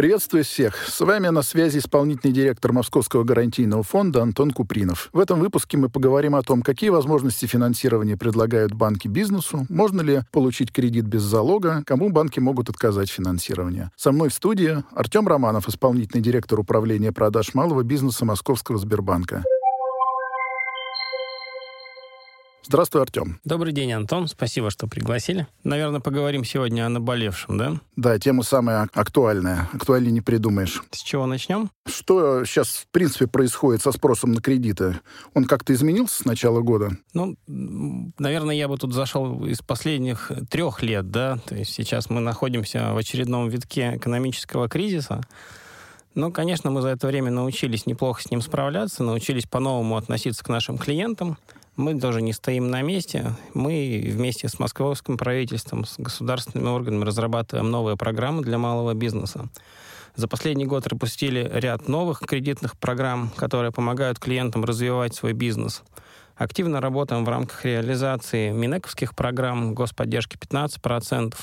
Приветствую всех. С вами на связи исполнительный директор Московского гарантийного фонда Антон Купринов. В этом выпуске мы поговорим о том, какие возможности финансирования предлагают банки бизнесу, можно ли получить кредит без залога, кому банки могут отказать финансирование. Со мной в студии Артем Романов, исполнительный директор управления продаж малого бизнеса Московского Сбербанка. Здравствуй, Артем. Добрый день, Антон. Спасибо, что пригласили. Наверное, поговорим сегодня о наболевшем, да? Да, тема самая актуальная. Актуальнее не придумаешь. С чего начнем? Что сейчас, в принципе, происходит со спросом на кредиты? Он как-то изменился с начала года? Ну, наверное, я бы тут зашел из последних трех лет, да? То есть сейчас мы находимся в очередном витке экономического кризиса. Ну, конечно, мы за это время научились неплохо с ним справляться, научились по-новому относиться к нашим клиентам – мы тоже не стоим на месте. Мы вместе с московским правительством, с государственными органами разрабатываем новые программы для малого бизнеса. За последний год запустили ряд новых кредитных программ, которые помогают клиентам развивать свой бизнес – Активно работаем в рамках реализации Минековских программ, господдержки 15%,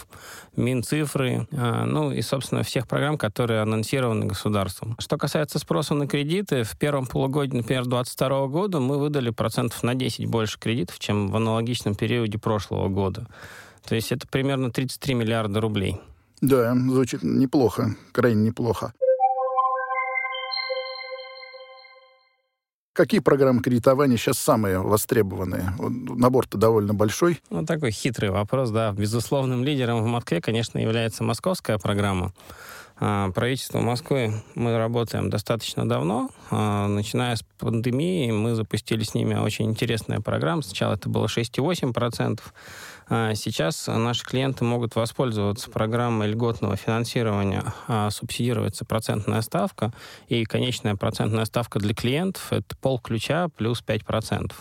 Минцифры, а, ну и, собственно, всех программ, которые анонсированы государством. Что касается спроса на кредиты, в первом полугодии, например, 2022 года мы выдали процентов на 10 больше кредитов, чем в аналогичном периоде прошлого года. То есть это примерно 33 миллиарда рублей. Да, звучит неплохо, крайне неплохо. Какие программы кредитования сейчас самые востребованные? Набор-то довольно большой. Ну, такой хитрый вопрос, да. Безусловным лидером в Москве, конечно, является московская программа. А, правительство Москвы мы работаем достаточно давно. А, начиная с пандемии мы запустили с ними очень интересная программа. Сначала это было 6,8%. А, сейчас наши клиенты могут воспользоваться программой льготного финансирования. Субсидируется процентная ставка. И конечная процентная ставка для клиентов — это пол ключа плюс 5%.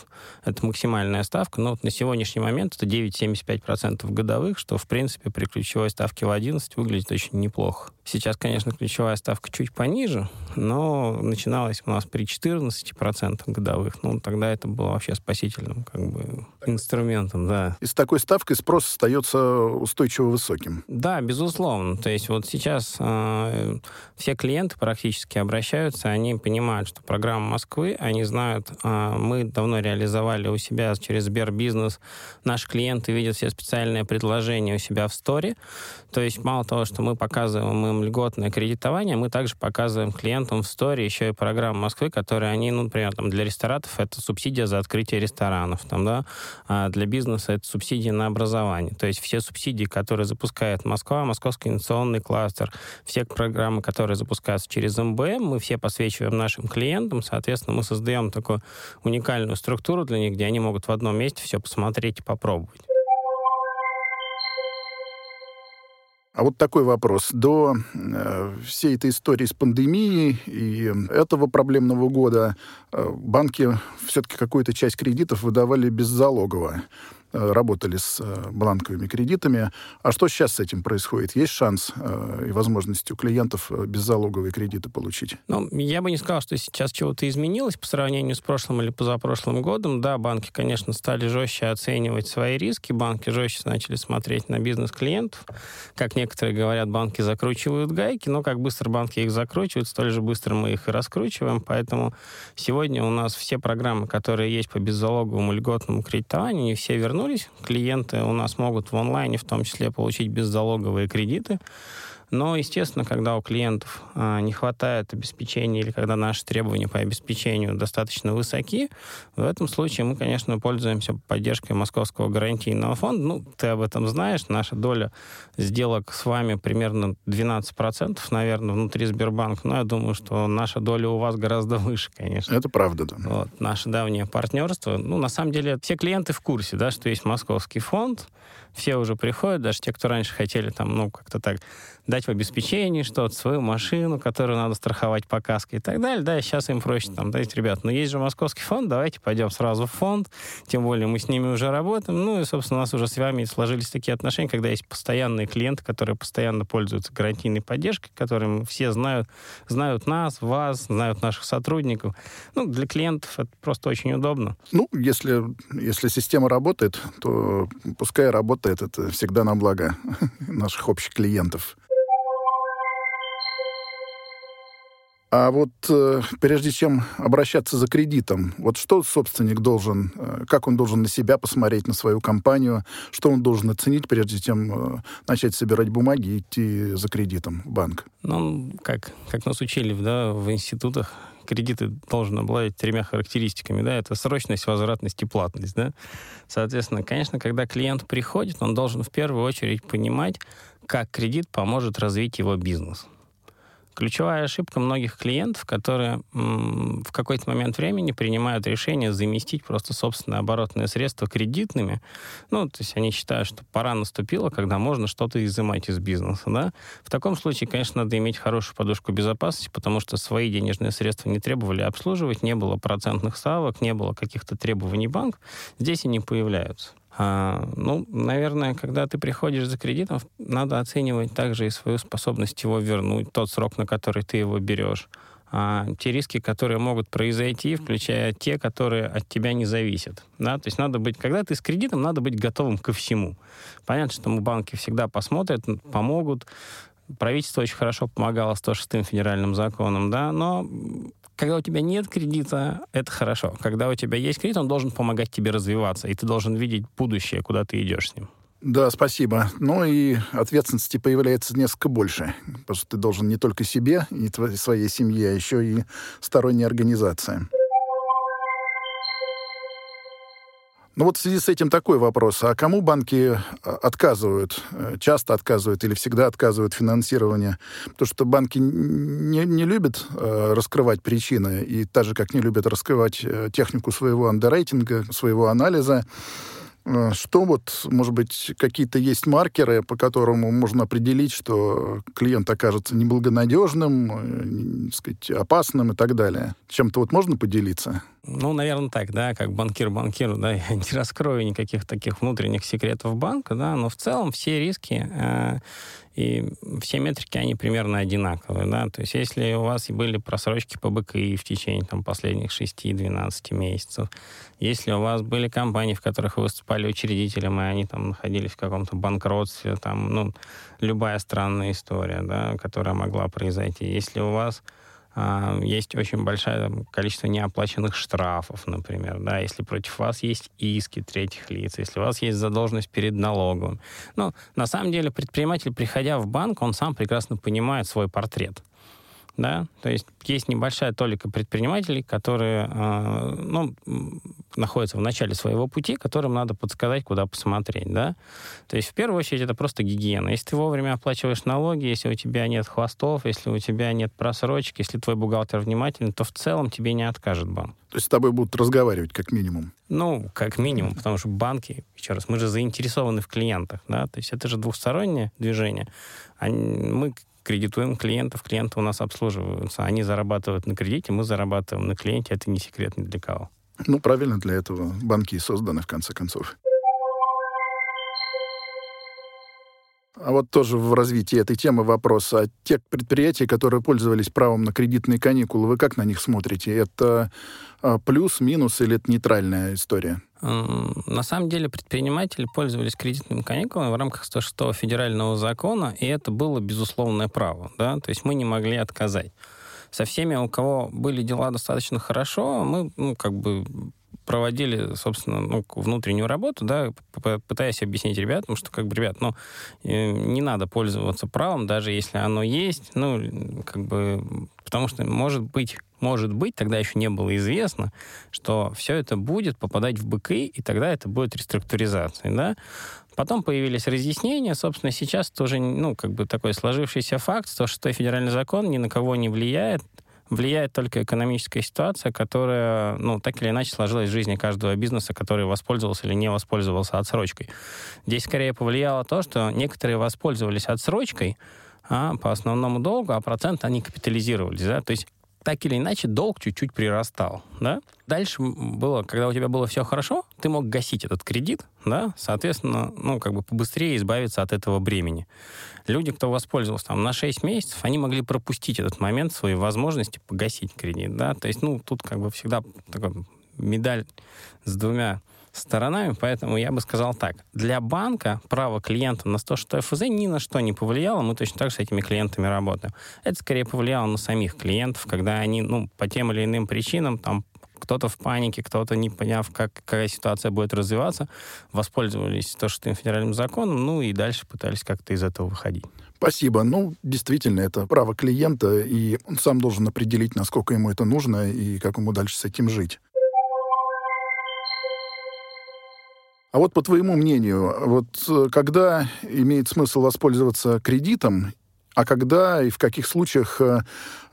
Это максимальная ставка. Но вот на сегодняшний момент это 9,75% годовых, что, в принципе, при ключевой ставке в 11 выглядит очень неплохо. Сейчас, конечно, ключевая ставка чуть пониже, но начиналась у нас при 14% годовых. Ну, тогда это было вообще спасительным как бы инструментом, да. И с такой ставкой спрос остается устойчиво высоким. Да, безусловно. То есть вот сейчас э, все клиенты практически обращаются, они понимают, что программа Москвы, они знают, э, мы давно реализовали у себя через Сбербизнес, наши клиенты видят все специальные предложения у себя в сторе. То есть мало того, что мы показываем им льготное кредитование, мы также показываем клиентам в сторе еще и программу Москвы, которые они, ну, например, там, для ресторатов это субсидия за открытие ресторанов, там, да, а для бизнеса это субсидия на образование. То есть все субсидии, которые запускает Москва, Московский инновационный кластер, все программы, которые запускаются через МБМ, мы все посвечиваем нашим клиентам, соответственно, мы создаем такую уникальную структуру для них, где они могут в одном месте все посмотреть и попробовать. А вот такой вопрос. До э, всей этой истории с пандемией и этого проблемного года э, банки все-таки какую-то часть кредитов выдавали беззалогово. Э, работали с э, бланковыми кредитами. А что сейчас с этим происходит? Есть шанс э, и возможность у клиентов беззалоговые кредиты получить? Ну, я бы не сказал, что сейчас чего-то изменилось по сравнению с прошлым или позапрошлым годом. Да, банки, конечно, стали жестче оценивать свои риски, банки жестче начали смотреть на бизнес клиентов. Как некоторые говорят, банки закручивают гайки, но как быстро банки их закручивают, столь же быстро мы их и раскручиваем. Поэтому сегодня у нас все программы, которые есть по беззалоговому льготному кредитованию, не все вернулись вернулись. Клиенты у нас могут в онлайне в том числе получить беззалоговые кредиты. Но, естественно, когда у клиентов а, не хватает обеспечения или когда наши требования по обеспечению достаточно высоки, в этом случае мы, конечно, пользуемся поддержкой Московского гарантийного фонда. Ну, ты об этом знаешь. Наша доля сделок с вами примерно 12%, наверное, внутри Сбербанка. Но я думаю, что наша доля у вас гораздо выше, конечно. Это правда, да. Вот, наше давнее партнерство. Ну, на самом деле, все клиенты в курсе, да, что есть Московский фонд, все уже приходят, даже те, кто раньше хотели там, ну, как-то так дать в обеспечение что-то, свою машину, которую надо страховать по каске и так далее, да, и сейчас им проще там, дать, ребят, ну, есть же московский фонд, давайте пойдем сразу в фонд, тем более мы с ними уже работаем, ну, и, собственно, у нас уже с вами сложились такие отношения, когда есть постоянные клиенты, которые постоянно пользуются гарантийной поддержкой, которым все знают, знают нас, вас, знают наших сотрудников. Ну, для клиентов это просто очень удобно. Ну, если, если система работает, то пускай работает, это всегда на благо наших общих клиентов. А вот э, прежде чем обращаться за кредитом, вот что собственник должен, э, как он должен на себя посмотреть, на свою компанию, что он должен оценить, прежде чем э, начать собирать бумаги и идти за кредитом в банк? Ну, как, как нас учили да, в институтах, кредиты должен обладать тремя характеристиками, да, это срочность, возвратность и платность, да. Соответственно, конечно, когда клиент приходит, он должен в первую очередь понимать, как кредит поможет развить его бизнес. Ключевая ошибка многих клиентов, которые в какой-то момент времени принимают решение заместить просто собственные оборотные средства кредитными. Ну, то есть они считают, что пора наступила, когда можно что-то изымать из бизнеса. Да? В таком случае, конечно, надо иметь хорошую подушку безопасности, потому что свои денежные средства не требовали обслуживать, не было процентных ставок, не было каких-то требований банк. Здесь они появляются. А, ну, наверное, когда ты приходишь за кредитом, надо оценивать также и свою способность его вернуть, тот срок, на который ты его берешь. А, те риски, которые могут произойти, включая те, которые от тебя не зависят. Да? То есть надо быть, когда ты с кредитом, надо быть готовым ко всему. Понятно, что мы банки всегда посмотрят, помогут. Правительство очень хорошо помогало 106-м федеральным законом, да, но когда у тебя нет кредита, это хорошо. Когда у тебя есть кредит, он должен помогать тебе развиваться, и ты должен видеть будущее, куда ты идешь с ним. Да, спасибо. Ну и ответственности появляется несколько больше, потому что ты должен не только себе и своей семье, а еще и сторонней организации. Ну вот в связи с этим такой вопрос. А кому банки а, отказывают? Э, часто отказывают или всегда отказывают финансирование? Потому что банки не, не любят э, раскрывать причины, и так же, как не любят раскрывать э, технику своего андеррейтинга, своего анализа. Э, что вот, может быть, какие-то есть маркеры, по которым можно определить, что клиент окажется неблагонадежным, э, сказать, опасным и так далее? Чем-то вот можно поделиться? Ну, наверное, так, да, как банкир банкиру, да, я не раскрою никаких таких внутренних секретов банка, да, но в целом все риски э, и все метрики, они примерно одинаковые, да, то есть если у вас были просрочки по БКИ в течение там последних 6-12 месяцев, если у вас были компании, в которых вы выступали учредителем, и они там находились в каком-то банкротстве, там, ну, любая странная история, да, которая могла произойти, если у вас есть очень большое количество неоплаченных штрафов, например, да, если против вас есть иски третьих лиц, если у вас есть задолженность перед налоговым. Ну, на самом деле, предприниматель, приходя в банк, он сам прекрасно понимает свой портрет да, то есть есть небольшая толика предпринимателей, которые, э, ну, находятся в начале своего пути, которым надо подсказать, куда посмотреть, да. То есть в первую очередь это просто гигиена. Если ты вовремя оплачиваешь налоги, если у тебя нет хвостов, если у тебя нет просрочки, если твой бухгалтер внимательный, то в целом тебе не откажет банк. То есть с тобой будут разговаривать как минимум? Ну, как минимум, потому что банки, еще раз, мы же заинтересованы в клиентах, да, то есть это же двухстороннее движение. Они, мы кредитуем клиентов, клиенты у нас обслуживаются. Они зарабатывают на кредите, мы зарабатываем на клиенте. Это не секрет ни для кого. Ну, правильно, для этого банки и созданы, в конце концов. А вот тоже в развитии этой темы вопрос. А те предприятия, которые пользовались правом на кредитные каникулы, вы как на них смотрите? Это а, плюс, минус или это нейтральная история? На самом деле предприниматели пользовались кредитными каникулами в рамках 106 федерального закона, и это было безусловное право. Да? То есть мы не могли отказать. Со всеми, у кого были дела достаточно хорошо, мы ну, как бы проводили, собственно, ну, внутреннюю работу, да, пытаясь объяснить ребятам, что, как бы, ребят, ну, э, не надо пользоваться правом, даже если оно есть, ну, как бы, потому что, может быть, может быть, тогда еще не было известно, что все это будет попадать в БКИ, и тогда это будет реструктуризация, да. Потом появились разъяснения, собственно, сейчас тоже, ну, как бы такой сложившийся факт, то, что федеральный закон ни на кого не влияет, влияет только экономическая ситуация, которая, ну, так или иначе сложилась в жизни каждого бизнеса, который воспользовался или не воспользовался отсрочкой. Здесь скорее повлияло то, что некоторые воспользовались отсрочкой, а, по основному долгу, а процент они капитализировались. Да? То есть так или иначе долг чуть-чуть прирастал, да. Дальше было, когда у тебя было все хорошо, ты мог гасить этот кредит, да, соответственно, ну, как бы побыстрее избавиться от этого бремени. Люди, кто воспользовался там на 6 месяцев, они могли пропустить этот момент, свои возможности погасить кредит, да, то есть, ну, тут как бы всегда такой медаль с двумя сторонами, поэтому я бы сказал так. Для банка право клиента на то, что ФЗ ни на что не повлияло, мы точно так же с этими клиентами работаем. Это скорее повлияло на самих клиентов, когда они, ну, по тем или иным причинам, там, кто-то в панике, кто-то не поняв, как, какая ситуация будет развиваться, воспользовались то, что им федеральным законом, ну и дальше пытались как-то из этого выходить. Спасибо. Ну, действительно, это право клиента, и он сам должен определить, насколько ему это нужно и как ему дальше с этим жить. А вот по твоему мнению, вот э, когда имеет смысл воспользоваться кредитом, а когда и в каких случаях э,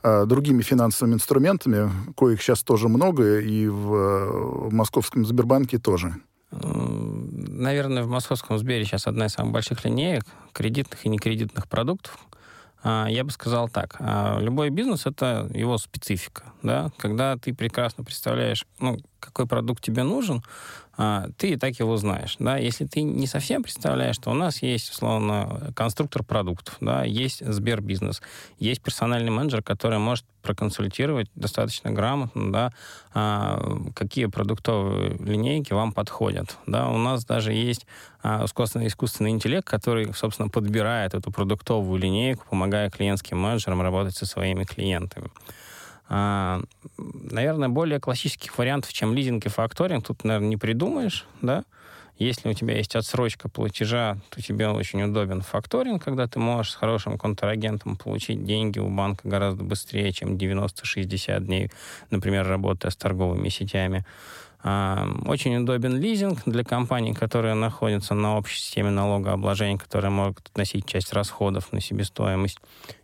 э, другими финансовыми инструментами, коих сейчас тоже много, и в, в московском Сбербанке тоже? Наверное, в московском Сбере сейчас одна из самых больших линеек кредитных и некредитных продуктов. А, я бы сказал так. А, любой бизнес — это его специфика. Да? Когда ты прекрасно представляешь, ну, какой продукт тебе нужен, ты и так его знаешь. Да? Если ты не совсем представляешь, то у нас есть, условно, конструктор продуктов, да? есть Сбербизнес, есть персональный менеджер, который может проконсультировать достаточно грамотно, да, а, какие продуктовые линейки вам подходят. Да? У нас даже есть а, искусственный, искусственный интеллект, который, собственно, подбирает эту продуктовую линейку, помогая клиентским менеджерам работать со своими клиентами. А, наверное, более классических вариантов, чем лизинг и факторинг, тут, наверное, не придумаешь, да? Если у тебя есть отсрочка платежа, то тебе очень удобен факторинг, когда ты можешь с хорошим контрагентом получить деньги у банка гораздо быстрее, чем 90-60 дней, например, работая с торговыми сетями. А, очень удобен лизинг для компаний, которые находятся на общей системе налогообложения, которые могут относить часть расходов на себестоимость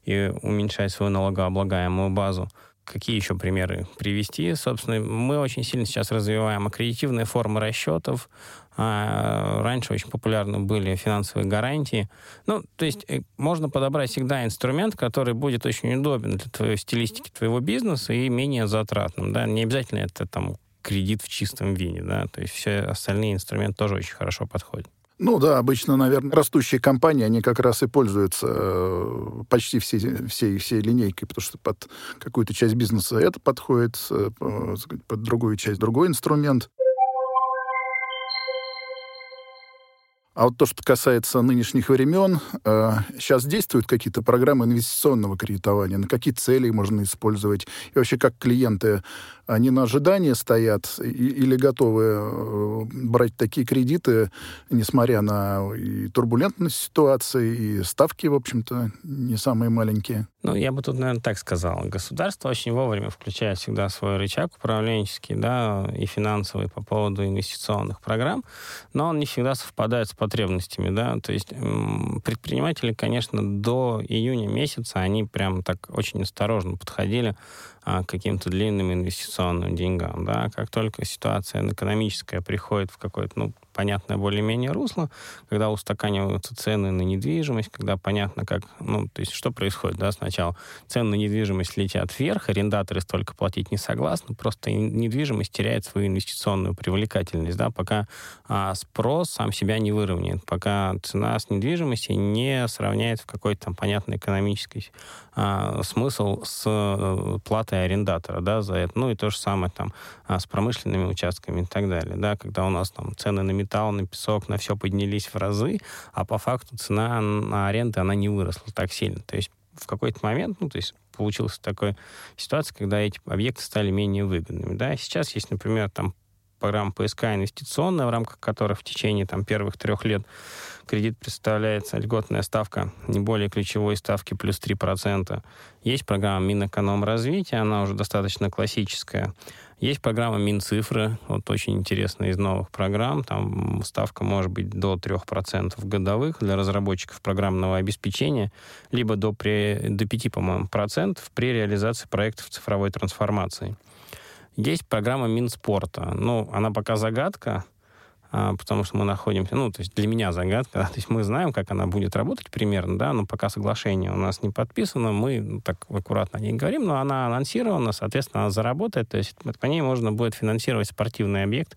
и уменьшать свою налогооблагаемую базу. Какие еще примеры привести? Собственно, мы очень сильно сейчас развиваем аккредитивные формы расчетов. А раньше очень популярны были финансовые гарантии. Ну, то есть э, можно подобрать всегда инструмент, который будет очень удобен для твоей стилистики твоего бизнеса и менее затратным. Да? Не обязательно это там кредит в чистом виде. Да? То есть все остальные инструменты тоже очень хорошо подходят. Ну да, обычно, наверное, растущие компании, они как раз и пользуются э, почти всей, всей, всей линейкой, потому что под какую-то часть бизнеса это подходит, э, под другую часть другой инструмент. А вот то, что касается нынешних времен, э, сейчас действуют какие-то программы инвестиционного кредитования, на какие цели можно использовать, и вообще как клиенты они на ожидание стоят или готовы э, брать такие кредиты, несмотря на и турбулентность ситуации, и ставки, в общем-то, не самые маленькие? Ну, я бы тут, наверное, так сказал. Государство очень вовремя включает всегда свой рычаг управленческий, да, и финансовый по поводу инвестиционных программ, но он не всегда совпадает с потребностями, да, то есть предприниматели, конечно, до июня месяца они прям так очень осторожно подходили а, каким-то длинным инвестиционным деньгам. Да? Как только ситуация экономическая приходит в какое-то ну, понятное более-менее русло, когда устаканиваются цены на недвижимость, когда понятно, как, ну, то есть что происходит, да, сначала. Цены на недвижимость летят вверх, арендаторы столько платить не согласны, просто недвижимость теряет свою инвестиционную привлекательность, да, пока а, спрос сам себя не выровняет, пока цена с недвижимости не сравняет в какой-то там понятный экономический а, смысл с а, платой арендатора, да, за это, ну и то же самое там а, с промышленными участками и так далее, да, когда у нас там цены на металл, на песок, на все поднялись в разы, а по факту цена на аренду, она не выросла так сильно. То есть в какой-то момент, ну, то есть получилась такая ситуация, когда эти объекты стали менее выгодными. Да? Сейчас есть, например, там программа ПСК инвестиционная, в рамках которой в течение там, первых трех лет кредит представляется льготная ставка не более ключевой ставки плюс 3%. Есть программа Минэкономразвития, она уже достаточно классическая. Есть программа Минцифры, вот очень интересная из новых программ. Там ставка может быть до 3% годовых для разработчиков программного обеспечения, либо до, при, до 5, по-моему, процентов при реализации проектов цифровой трансформации. Есть программа Минспорта. Ну, она пока загадка, а, потому что мы находимся, ну, то есть для меня загадка, да, то есть мы знаем, как она будет работать примерно, да, но пока соглашение у нас не подписано, мы так аккуратно о ней говорим, но она анонсирована, соответственно, она заработает, то есть по ней можно будет финансировать спортивный объект,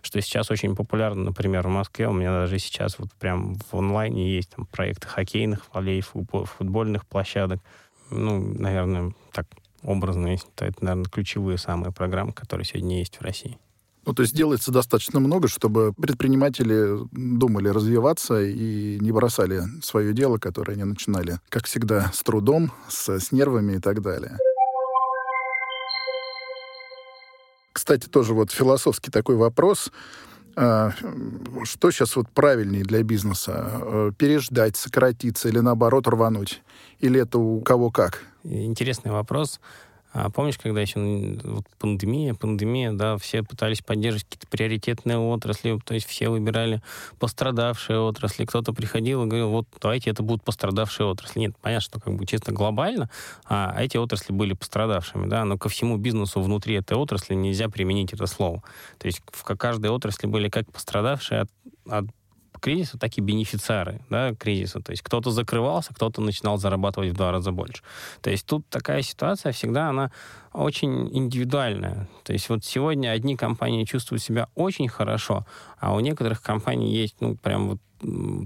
что сейчас очень популярно, например, в Москве, у меня даже сейчас вот прям в онлайне есть там проекты хоккейных полей, футбольных площадок, ну, наверное, так образно, это, наверное, ключевые самые программы, которые сегодня есть в России. Ну, то есть делается достаточно много, чтобы предприниматели думали развиваться и не бросали свое дело, которое они начинали, как всегда, с трудом, с, с нервами и так далее. Кстати, тоже вот философский такой вопрос. А, что сейчас вот правильнее для бизнеса? А, переждать, сократиться или наоборот рвануть? Или это у кого как? Интересный вопрос. А помнишь, когда еще вот пандемия, пандемия, да, все пытались поддерживать какие-то приоритетные отрасли, то есть все выбирали пострадавшие отрасли. Кто-то приходил и говорил, вот давайте это будут пострадавшие отрасли. Нет, понятно, что как бы чисто глобально, а эти отрасли были пострадавшими, да, но ко всему бизнесу внутри этой отрасли нельзя применить это слово. То есть в каждой отрасли были как пострадавшие от, от кризиса, так и бенефициары да, кризиса. То есть кто-то закрывался, кто-то начинал зарабатывать в два раза больше. То есть тут такая ситуация всегда, она очень индивидуальная. То есть вот сегодня одни компании чувствуют себя очень хорошо, а у некоторых компаний есть, ну, прям вот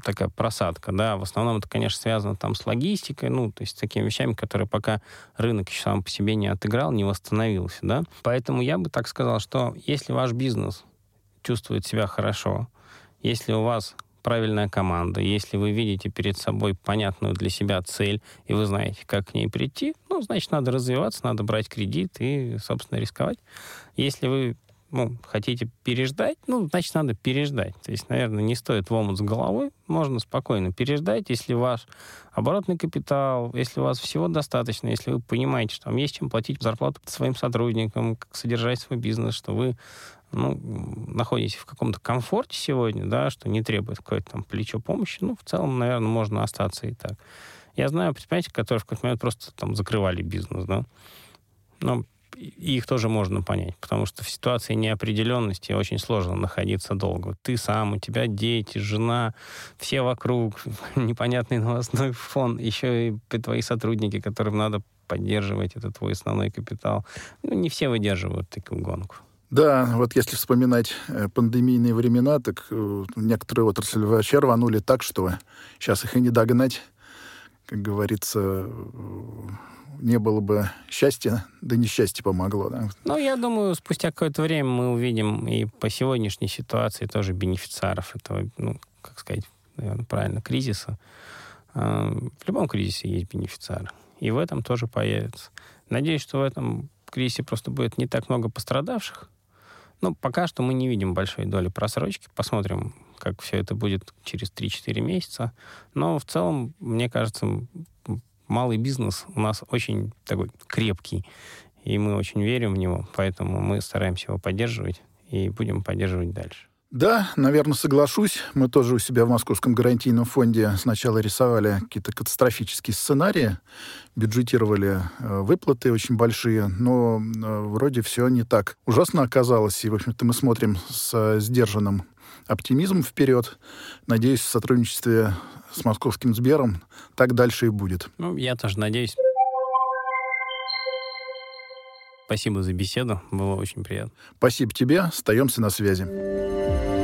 такая просадка, да, в основном это, конечно, связано там с логистикой, ну, то есть с такими вещами, которые пока рынок еще сам по себе не отыграл, не восстановился, да. Поэтому я бы так сказал, что если ваш бизнес чувствует себя хорошо, если у вас правильная команда, если вы видите перед собой понятную для себя цель, и вы знаете, как к ней прийти, ну, значит, надо развиваться, надо брать кредит и, собственно, рисковать. Если вы ну, хотите переждать, ну, значит, надо переждать. То есть, наверное, не стоит в омут с головой, можно спокойно переждать, если ваш оборотный капитал, если у вас всего достаточно, если вы понимаете, что вам есть чем платить зарплату своим сотрудникам, как содержать свой бизнес, что вы ну, находитесь в каком-то комфорте сегодня, да, что не требует какой-то там плечо помощи, ну, в целом, наверное, можно остаться и так. Я знаю предприятия, которые в какой-то момент просто там закрывали бизнес, да. Но их тоже можно понять, потому что в ситуации неопределенности очень сложно находиться долго. Ты сам, у тебя дети, жена, все вокруг, непонятный новостной фон, еще и твои сотрудники, которым надо поддерживать, это твой основной капитал. Ну, не все выдерживают такую гонку. Да, вот если вспоминать э, пандемийные времена, так э, некоторые отрасли вообще рванули так, что сейчас их и не догнать. Как говорится, э, не было бы счастья, да несчастье помогло. Да? Ну, я думаю, спустя какое-то время мы увидим и по сегодняшней ситуации тоже бенефициаров этого, ну, как сказать, наверное, правильно, кризиса. В любом кризисе есть бенефициары. И в этом тоже появится. Надеюсь, что в этом кризисе просто будет не так много пострадавших, ну, пока что мы не видим большой доли просрочки. Посмотрим, как все это будет через 3-4 месяца. Но в целом, мне кажется, малый бизнес у нас очень такой крепкий, и мы очень верим в него, поэтому мы стараемся его поддерживать и будем поддерживать дальше. Да, наверное, соглашусь. Мы тоже у себя в Московском гарантийном фонде сначала рисовали какие-то катастрофические сценарии, бюджетировали э, выплаты очень большие, но э, вроде все не так ужасно оказалось. И, в общем-то, мы смотрим с э, сдержанным оптимизмом вперед. Надеюсь, в сотрудничестве с московским Сбером так дальше и будет. Ну, я тоже надеюсь. Спасибо за беседу, было очень приятно. Спасибо тебе, остаемся на связи.